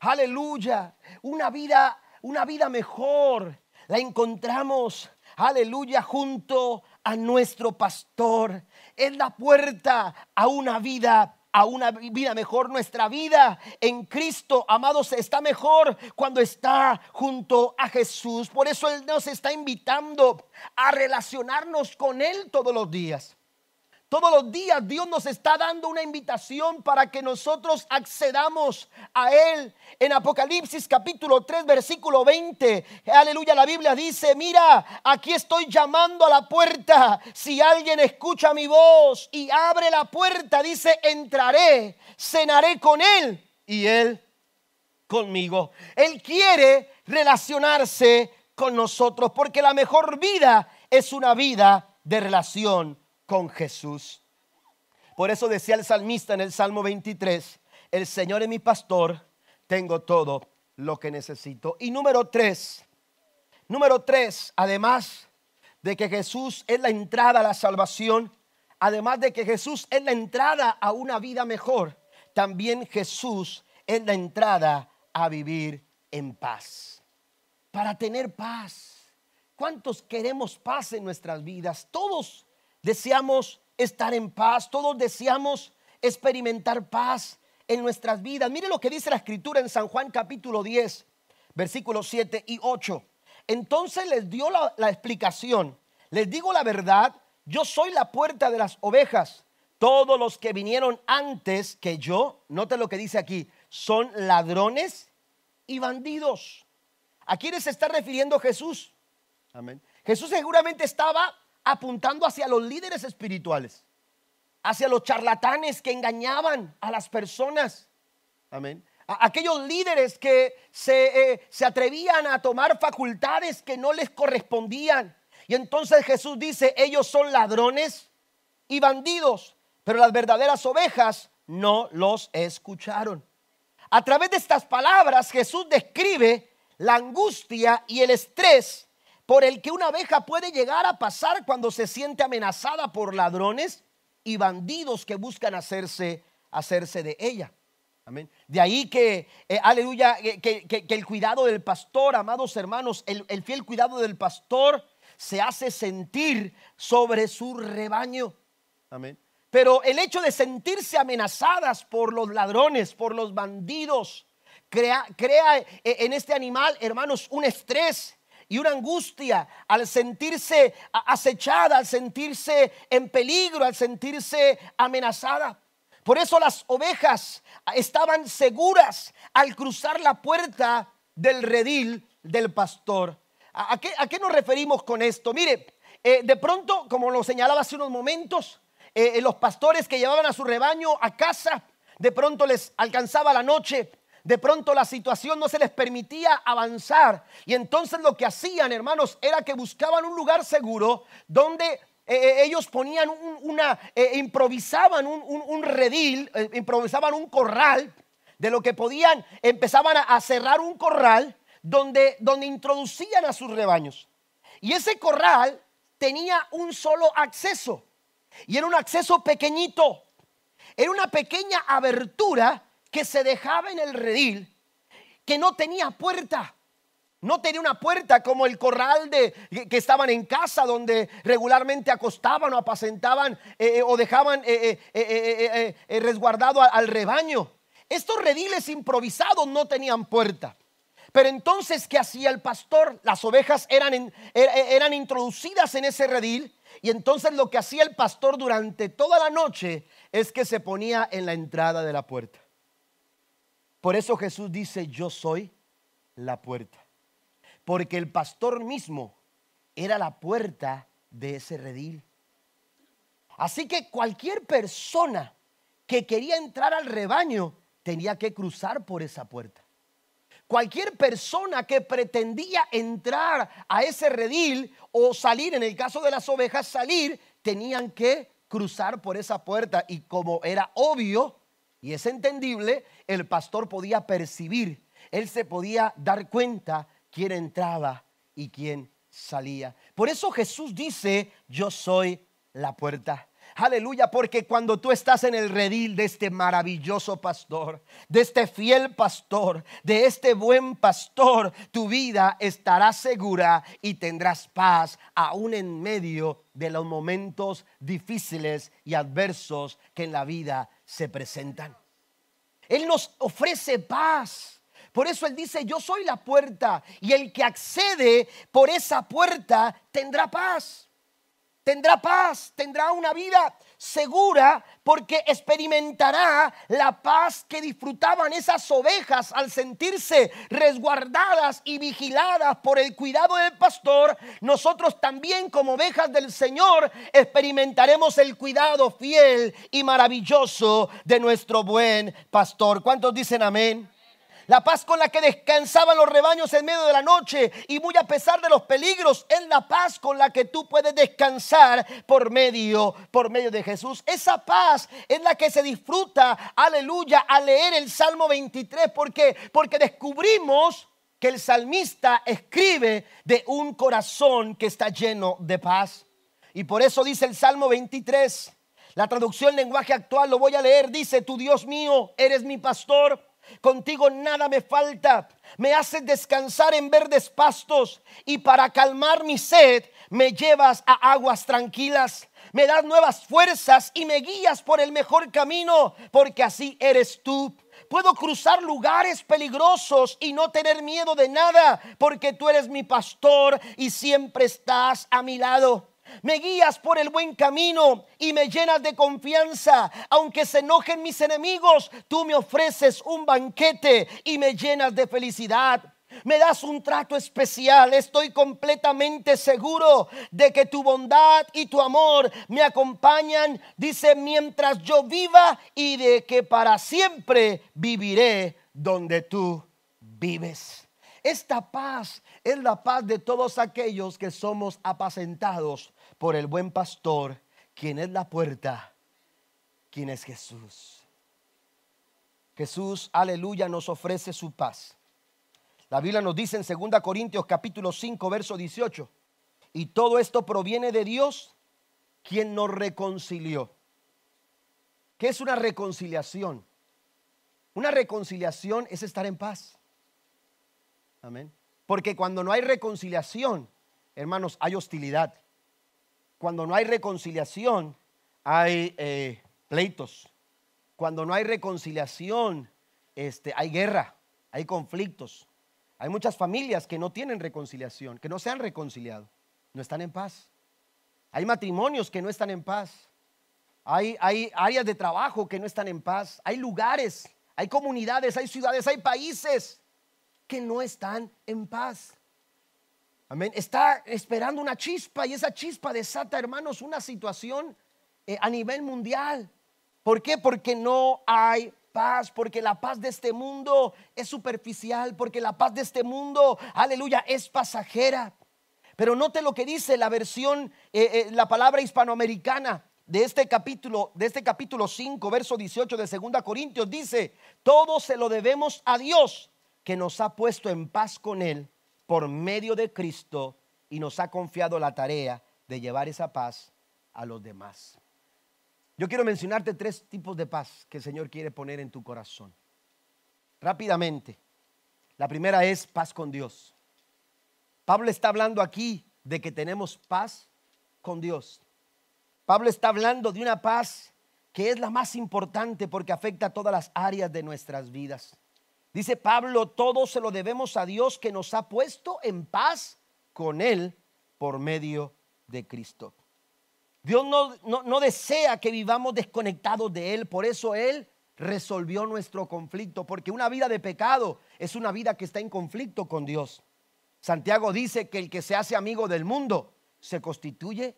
Aleluya, una vida, una vida mejor la encontramos, aleluya, junto a nuestro pastor. Es la puerta a una vida a una vida mejor. Nuestra vida en Cristo, amados, está mejor cuando está junto a Jesús. Por eso Él nos está invitando a relacionarnos con Él todos los días. Todos los días Dios nos está dando una invitación para que nosotros accedamos a Él. En Apocalipsis capítulo 3 versículo 20, aleluya, la Biblia dice, mira, aquí estoy llamando a la puerta. Si alguien escucha mi voz y abre la puerta, dice, entraré, cenaré con Él y Él conmigo. Él quiere relacionarse con nosotros porque la mejor vida es una vida de relación con Jesús. Por eso decía el salmista en el Salmo 23, el Señor es mi pastor, tengo todo lo que necesito. Y número tres, número tres, además de que Jesús es la entrada a la salvación, además de que Jesús es la entrada a una vida mejor, también Jesús es la entrada a vivir en paz. Para tener paz. ¿Cuántos queremos paz en nuestras vidas? Todos deseamos estar en paz, todos deseamos experimentar paz en nuestras vidas. Mire lo que dice la escritura en San Juan capítulo 10, versículos 7 y 8. Entonces les dio la, la explicación. Les digo la verdad, yo soy la puerta de las ovejas. Todos los que vinieron antes que yo, note lo que dice aquí, son ladrones y bandidos. ¿A quiénes se está refiriendo Jesús? Amén. Jesús seguramente estaba apuntando hacia los líderes espirituales, hacia los charlatanes que engañaban a las personas. Amén. aquellos líderes que se, eh, se atrevían a tomar facultades que no les correspondían. Y entonces Jesús dice, ellos son ladrones y bandidos, pero las verdaderas ovejas no los escucharon. A través de estas palabras Jesús describe la angustia y el estrés por el que una abeja puede llegar a pasar cuando se siente amenazada por ladrones y bandidos que buscan hacerse, hacerse de ella. Amén. De ahí que, eh, aleluya, que, el cuidado del pastor, amados hermanos, el, el fiel cuidado del pastor se hace sentir sobre su rebaño. Amén. Pero el hecho de sentirse amenazadas por los ladrones, por los bandidos, crea, crea eh, en este animal, hermanos, un estrés y una angustia al sentirse acechada, al sentirse en peligro, al sentirse amenazada. Por eso las ovejas estaban seguras al cruzar la puerta del redil del pastor. ¿A qué, a qué nos referimos con esto? Mire, eh, de pronto, como lo señalaba hace unos momentos, eh, los pastores que llevaban a su rebaño a casa, de pronto les alcanzaba la noche de pronto la situación no se les permitía avanzar. Y entonces lo que hacían, hermanos, era que buscaban un lugar seguro donde eh, eh, ellos ponían una, eh, improvisaban un, redil, improvisaban un corral, de lo que podían, empezaban a, cerrar un corral donde, donde introducían a sus rebaños. Y ese corral tenía un solo acceso, y era un acceso pequeñito, era una pequeña abertura que se dejaba en el redil que no tenía puerta. No tenía una puerta como el corral de que estaban en casa donde regularmente acostaban o apacentaban eh, eh, o dejaban eh, resguardado al rebaño. Estos rediles improvisados no tenían puerta. Pero entonces, ¿qué hacía el pastor? Las ovejas eran, eran introducidas en ese redil Y entonces lo que hacía el pastor durante toda la noche es que se ponía en la entrada de la puerta. Por eso Jesús dice, yo soy la puerta. Porque el pastor mismo era la puerta de ese redil. Así que cualquier persona que quería entrar al rebaño tenía que cruzar por esa puerta. Cualquier persona que pretendía entrar a ese redil o salir, en el caso de las ovejas, salir, tenían que cruzar por esa puerta. Y como era obvio y es entendible, el pastor podía percibir, él se podía dar cuenta quién entraba y quién salía. Por eso Jesús dice, yo soy la puerta. Aleluya, porque cuando tú estás en el redil de este maravilloso pastor, de este fiel pastor, de este buen pastor, tu vida estará segura y tendrás paz aún en medio de los momentos difíciles y adversos que en la vida se presentan. Él nos ofrece paz. Por eso Él dice, yo soy la puerta y el que accede por esa puerta tendrá paz tendrá paz, tendrá una vida segura porque experimentará la paz que disfrutaban esas ovejas al sentirse resguardadas y vigiladas por el cuidado del pastor. Nosotros también como ovejas del Señor experimentaremos el cuidado fiel y maravilloso de nuestro buen pastor. ¿Cuántos dicen amén? La paz con la que descansaban los rebaños en medio de la noche y muy a pesar de los peligros, es la paz con la que tú puedes descansar por medio, por medio de Jesús. Esa paz es la que se disfruta, aleluya, al leer el Salmo 23, porque porque descubrimos que el salmista escribe de un corazón que está lleno de paz. Y por eso dice el Salmo 23, la traducción lenguaje actual lo voy a leer, dice, tu Dios mío, eres mi pastor Contigo nada me falta. Me haces descansar en verdes pastos y para calmar mi sed me llevas a aguas tranquilas. Me das nuevas fuerzas y me guías por el mejor camino, porque así eres tú. Puedo cruzar lugares peligrosos y no tener miedo de nada, porque tú eres mi pastor y siempre estás a mi lado. Me guías por el buen camino y me llenas de confianza. Aunque se enojen mis enemigos, tú me ofreces un banquete y me llenas de felicidad. Me das un trato especial. Estoy completamente seguro de que tu bondad y tu amor me acompañan, dice, mientras yo viva y de que para siempre viviré donde tú vives. Esta paz es la paz de todos aquellos que somos apacentados por el buen pastor, quien es la puerta, quien es Jesús. Jesús, aleluya, nos ofrece su paz. La Biblia nos dice en 2 Corintios capítulo 5, verso 18, y todo esto proviene de Dios, quien nos reconcilió. ¿Qué es una reconciliación? Una reconciliación es estar en paz. Amén. Porque cuando no hay reconciliación, hermanos, hay hostilidad cuando no hay reconciliación, hay eh, pleitos. Cuando no hay reconciliación, este, hay guerra, hay conflictos. Hay muchas familias que no tienen reconciliación, que no se han reconciliado, no están en paz. Hay matrimonios que no están en paz. Hay, hay áreas de trabajo que no están en paz. Hay lugares, hay comunidades, hay ciudades, hay países que no están en paz. Está esperando una chispa y esa chispa desata, hermanos, una situación eh, a nivel mundial. ¿Por qué? Porque no hay paz, porque la paz de este mundo es superficial, porque la paz de este mundo, aleluya, es pasajera. Pero note lo que dice la versión, eh, eh, la palabra hispanoamericana de este capítulo, de este capítulo 5, verso 18 de 2 Corintios, dice, todo se lo debemos a Dios que nos ha puesto en paz con Él por medio de Cristo y nos ha confiado la tarea de llevar esa paz a los demás. Yo quiero mencionarte tres tipos de paz que el Señor quiere poner en tu corazón. Rápidamente. La primera es paz con Dios. Pablo está hablando aquí de que tenemos paz con Dios. Pablo está hablando de una paz que es la más importante porque afecta a todas las áreas de nuestras vidas. Dice Pablo, todo se lo debemos a Dios que nos ha puesto en paz con Él por medio de Cristo. Dios no, no, no desea que vivamos desconectados de Él. Por eso Él resolvió nuestro conflicto. Porque una vida de pecado es una vida que está en conflicto con Dios. Santiago dice que el que se hace amigo del mundo se constituye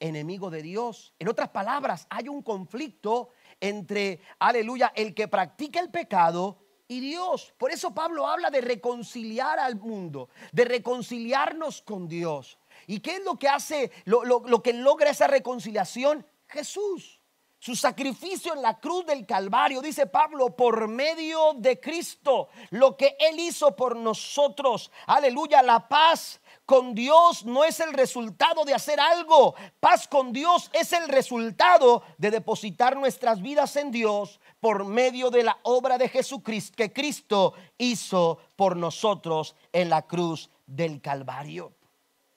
enemigo de Dios. En otras palabras, hay un conflicto entre, aleluya, el que practica el pecado Dios. Por eso Pablo habla de reconciliar al mundo, de reconciliarnos con Dios. ¿Y qué es lo que hace, lo, lo que logra esa reconciliación? Jesús su sacrificio en la cruz del Calvario, dice Pablo, por medio de Cristo, lo que Él hizo por nosotros. Aleluya, la paz con Dios no es el resultado de hacer algo. Paz con Dios es el resultado de depositar nuestras vidas en Dios por medio de la obra de Jesucristo que Cristo hizo por nosotros en la cruz del Calvario.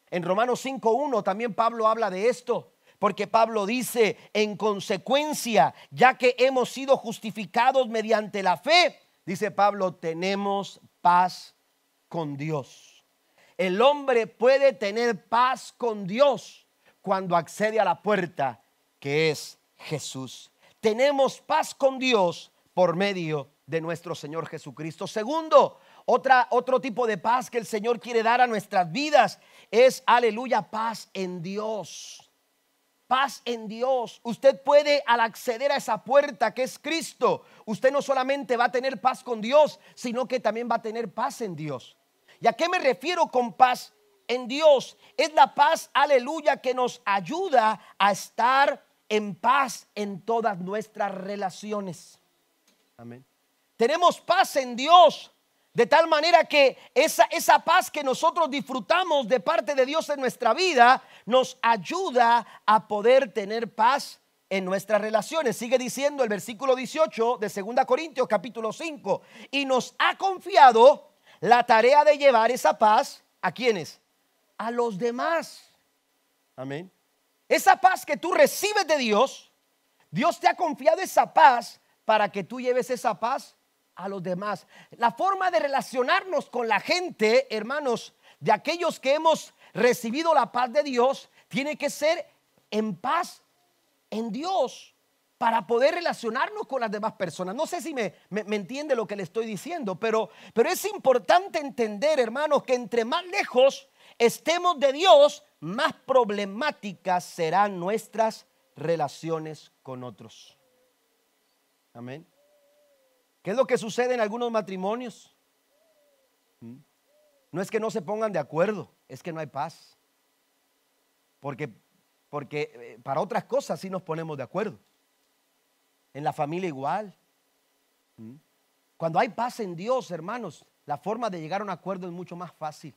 En Romanos 5.1 también Pablo habla de esto. Porque Pablo dice, en consecuencia, ya que hemos sido justificados mediante la fe, dice Pablo, tenemos paz con Dios. El hombre puede tener paz con Dios cuando accede a la puerta que es Jesús. Tenemos paz con Dios por medio de nuestro Señor Jesucristo. Segundo, otra, otro tipo de paz que el Señor quiere dar a nuestras vidas es, aleluya, paz en Dios paz en Dios. Usted puede al acceder a esa puerta que es Cristo, usted no solamente va a tener paz con Dios, sino que también va a tener paz en Dios. ¿Y a qué me refiero con paz en Dios? Es la paz, aleluya, que nos ayuda a estar en paz en todas nuestras relaciones. Amén. Tenemos paz en Dios de tal manera que esa, esa paz que nosotros disfrutamos de parte de Dios en nuestra vida nos ayuda a poder tener paz en nuestras relaciones. Sigue diciendo el versículo 18 de 2 Corintios capítulo 5. Y nos ha confiado la tarea de llevar esa paz a quienes? A los demás. Amén. Esa paz que tú recibes de Dios, Dios te ha confiado esa paz para que tú lleves esa paz a los demás. La forma de relacionarnos con la gente, hermanos, de aquellos que hemos recibido la paz de Dios, tiene que ser en paz en Dios para poder relacionarnos con las demás personas. No sé si me, entiende lo que le estoy diciendo, pero, pero es importante entender, hermanos, que entre más lejos estemos de Dios, más problemáticas serán nuestras relaciones con otros. Amén. ¿Qué es lo que sucede en algunos matrimonios? ¿Mm? No es que no se pongan de acuerdo, es que no hay paz. Porque, porque eh, para otras cosas sí nos ponemos de acuerdo. En la familia igual. ¿Mm? Cuando hay paz en Dios, hermanos, la forma de llegar a un acuerdo es mucho más fácil.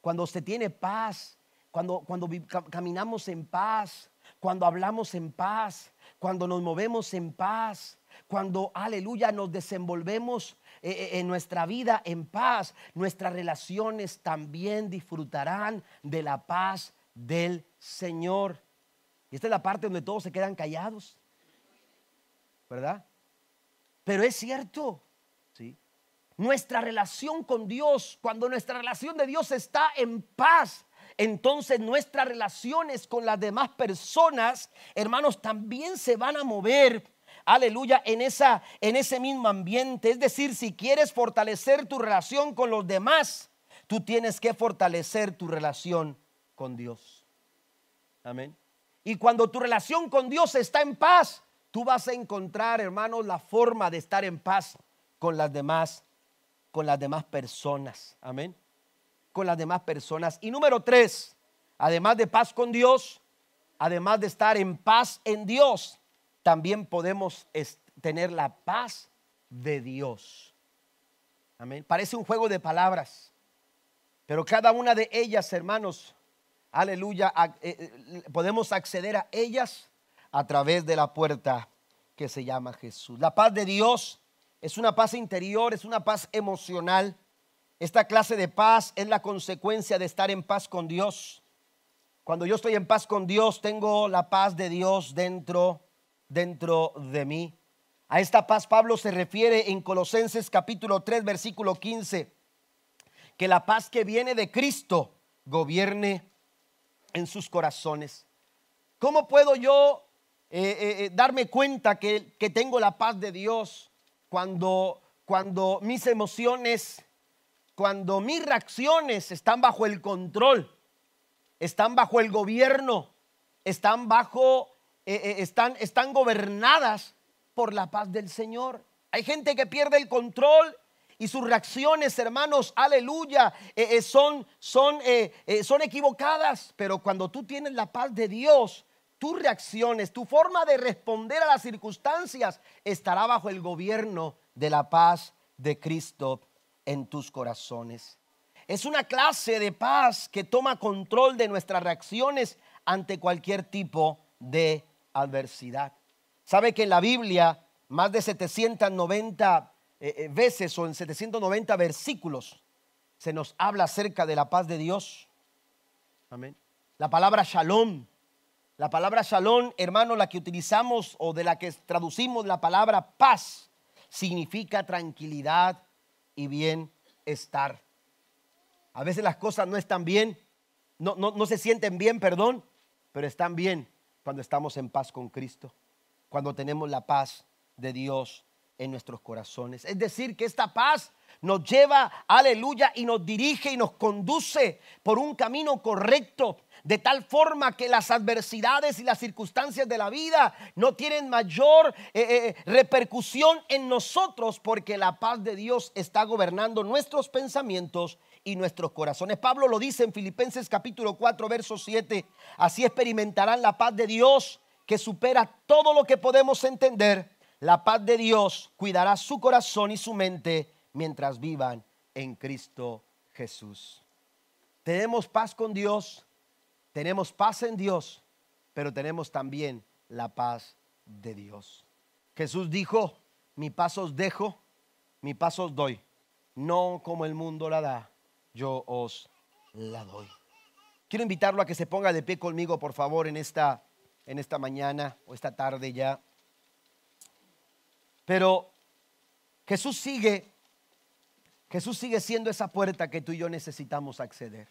Cuando se tiene paz, cuando, cuando caminamos en paz, cuando hablamos en paz, cuando nos movemos en paz, cuando, aleluya, nos desenvolvemos eh, eh, en nuestra vida en paz, nuestras relaciones también disfrutarán de la paz del Señor. Y esta es la parte donde todos se quedan callados, ¿verdad? Pero es cierto, ¿sí? Nuestra relación con Dios, cuando nuestra relación de Dios está en paz, entonces nuestras relaciones con las demás personas, hermanos, también se van a mover aleluya, en, esa, en ese mismo ambiente. Es decir, si quieres fortalecer tu relación con los demás, tú tienes que fortalecer tu relación con Dios. Amén. Y cuando tu relación con Dios está en paz, tú vas a encontrar, hermanos, la forma de estar en paz con las demás, con las demás personas. Amén. Con las demás personas. Y número tres, además de paz con Dios, además de estar en paz en Dios, también podemos tener la paz de Dios. Amén. Parece un juego de palabras, pero cada una de ellas, hermanos, aleluya, eh, eh, podemos acceder a ellas a través de la puerta que se llama Jesús. La paz de Dios es una paz interior, es una paz emocional. Esta clase de paz es la consecuencia de estar en paz con Dios. Cuando yo estoy en paz con Dios, tengo la paz de Dios dentro dentro de mí. A esta paz Pablo se refiere en Colosenses capítulo 3 versículo 15, que la paz que viene de Cristo gobierne en sus corazones. ¿Cómo puedo yo eh, eh, eh, darme cuenta que, que, tengo la paz de Dios cuando, cuando mis emociones, cuando mis reacciones están bajo el control, están bajo el gobierno, están bajo, están, están gobernadas por la paz del Señor? Hay gente que pierde el control y sus reacciones, hermanos, aleluya, eh, eh, son, son, eh, son equivocadas. Pero cuando tú tienes la paz de Dios, tus reacciones, tu forma de responder a las circunstancias estará bajo el gobierno de la paz de Cristo en tus corazones. Es una clase de paz que toma control de nuestras reacciones ante cualquier tipo de adversidad. Sabe que en la Biblia más de 790 eh, eh, veces o en 790 versículos se nos habla acerca de la paz de Dios. Amén. La palabra shalom. La palabra shalom, hermano, la que utilizamos o de la que traducimos la palabra paz, significa tranquilidad y bienestar. A veces las cosas no están bien, no, no, no se sienten bien, perdón, pero están bien cuando estamos en paz con Cristo, cuando tenemos la paz de Dios en nuestros corazones. Es decir, que esta paz nos lleva, aleluya, y nos dirige y nos conduce por un camino correcto, de tal forma que las adversidades y las circunstancias de la vida no tienen mayor eh, eh, repercusión en nosotros, porque la paz de Dios está gobernando nuestros pensamientos y nuestros corazones. Pablo lo dice en Filipenses capítulo 4, verso 7, así experimentarán la paz de Dios que supera todo lo que podemos entender la paz de Dios cuidará su corazón y su mente mientras vivan en Cristo Jesús. Tenemos paz con Dios, tenemos paz en Dios, pero tenemos también la paz de Dios. Jesús dijo, mi paz os dejo, mi paz os doy, no como el mundo la da, yo os la doy. Quiero invitarlo a que se ponga de pie conmigo, por favor, en esta, en esta mañana o esta tarde ya. Pero Jesús sigue, Jesús sigue siendo esa puerta que tú y yo necesitamos acceder.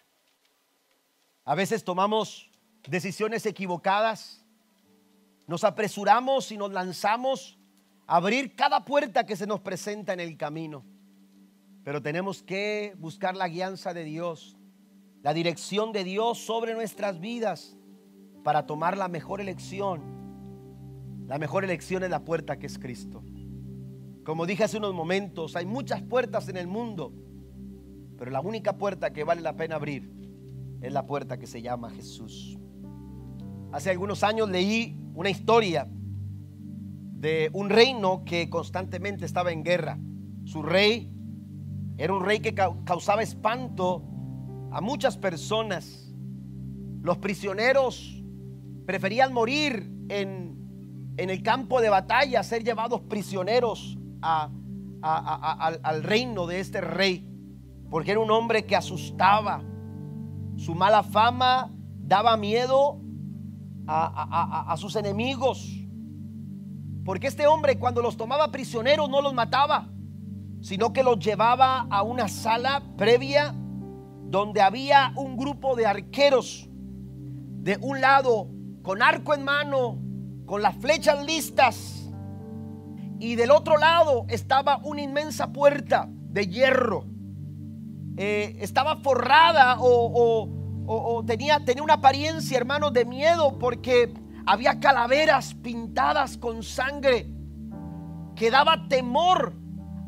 A veces tomamos decisiones equivocadas, nos apresuramos y nos lanzamos a abrir cada puerta que se nos presenta en el camino. Pero tenemos que buscar la guianza de Dios, la dirección de Dios sobre nuestras vidas para tomar la mejor elección. La mejor elección es la puerta que es Cristo. Como dije hace unos momentos, hay muchas puertas en el mundo, pero la única puerta que vale la pena abrir es la puerta que se llama Jesús. Hace algunos años leí una historia de un reino que constantemente estaba en guerra. Su rey era un rey que causaba espanto a muchas personas. Los prisioneros preferían morir en, en el campo de batalla, ser llevados prisioneros al reino de este rey, porque era un hombre que asustaba. Su mala fama daba miedo a, sus enemigos. Porque este hombre cuando los tomaba prisioneros no los mataba, sino que los llevaba a una sala previa donde había un grupo de arqueros de un lado con arco en mano, con las flechas listas y del otro lado estaba una inmensa puerta de hierro. Eh, estaba forrada o, tenía, tenía una apariencia, hermano, de miedo porque había calaveras pintadas con sangre que daba temor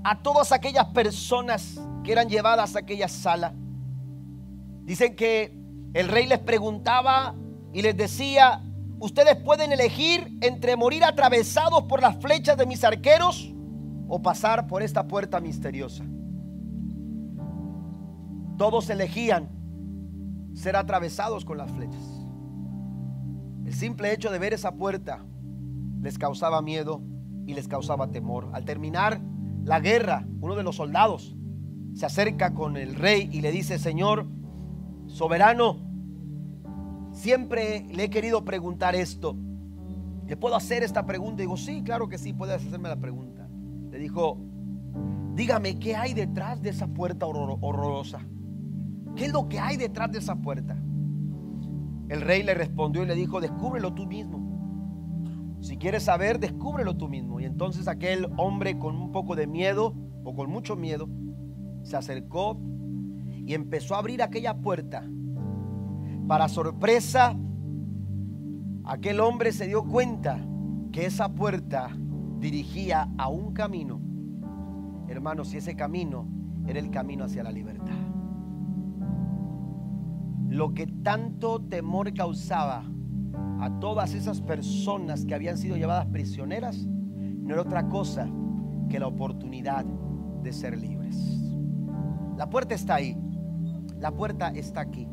a todas aquellas personas que eran llevadas a aquella sala. Dicen que el rey les preguntaba y les decía, ustedes pueden elegir entre morir atravesados por las flechas de mis arqueros o pasar por esta puerta misteriosa. Todos elegían ser atravesados con las flechas. El simple hecho de ver esa puerta les causaba miedo y les causaba temor. Al terminar la guerra, uno de los soldados se acerca con el rey y le dice, Señor, soberano, siempre le he querido preguntar esto. ¿Le puedo hacer esta pregunta? digo, sí, claro que sí, puedes hacerme la pregunta. Le dijo, dígame, ¿qué hay detrás de esa puerta horrorosa? ¿Qué es lo que hay detrás de esa puerta? El rey le respondió y le dijo, descúbrelo tú mismo. Si quieres saber, descúbrelo tú mismo. Y entonces aquel hombre con un poco de miedo o con mucho miedo se acercó y empezó a abrir aquella puerta. Para sorpresa, aquel hombre se dio cuenta que esa puerta dirigía a un camino. Hermanos, y ese camino era el camino hacia la libertad. Lo que tanto temor causaba a todas esas personas que habían sido llevadas prisioneras no era otra cosa que la oportunidad de ser libres. La puerta está ahí. La puerta está aquí.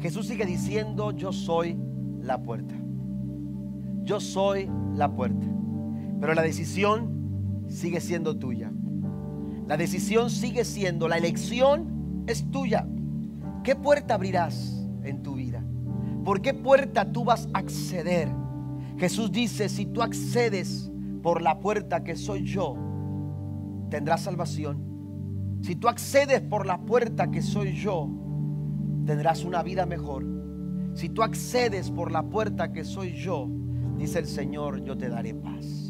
Jesús sigue diciendo, yo soy la puerta. Yo soy la puerta. Pero la decisión sigue siendo tuya. La decisión sigue siendo, la elección es tuya. ¿Qué puerta abrirás en tu vida? ¿Por qué puerta tú vas a acceder? Jesús dice, si tú accedes por la puerta que soy yo, tendrás salvación. Si tú accedes por la puerta que soy yo, tendrás una vida mejor. Si tú accedes por la puerta que soy yo, dice el Señor, yo te daré paz.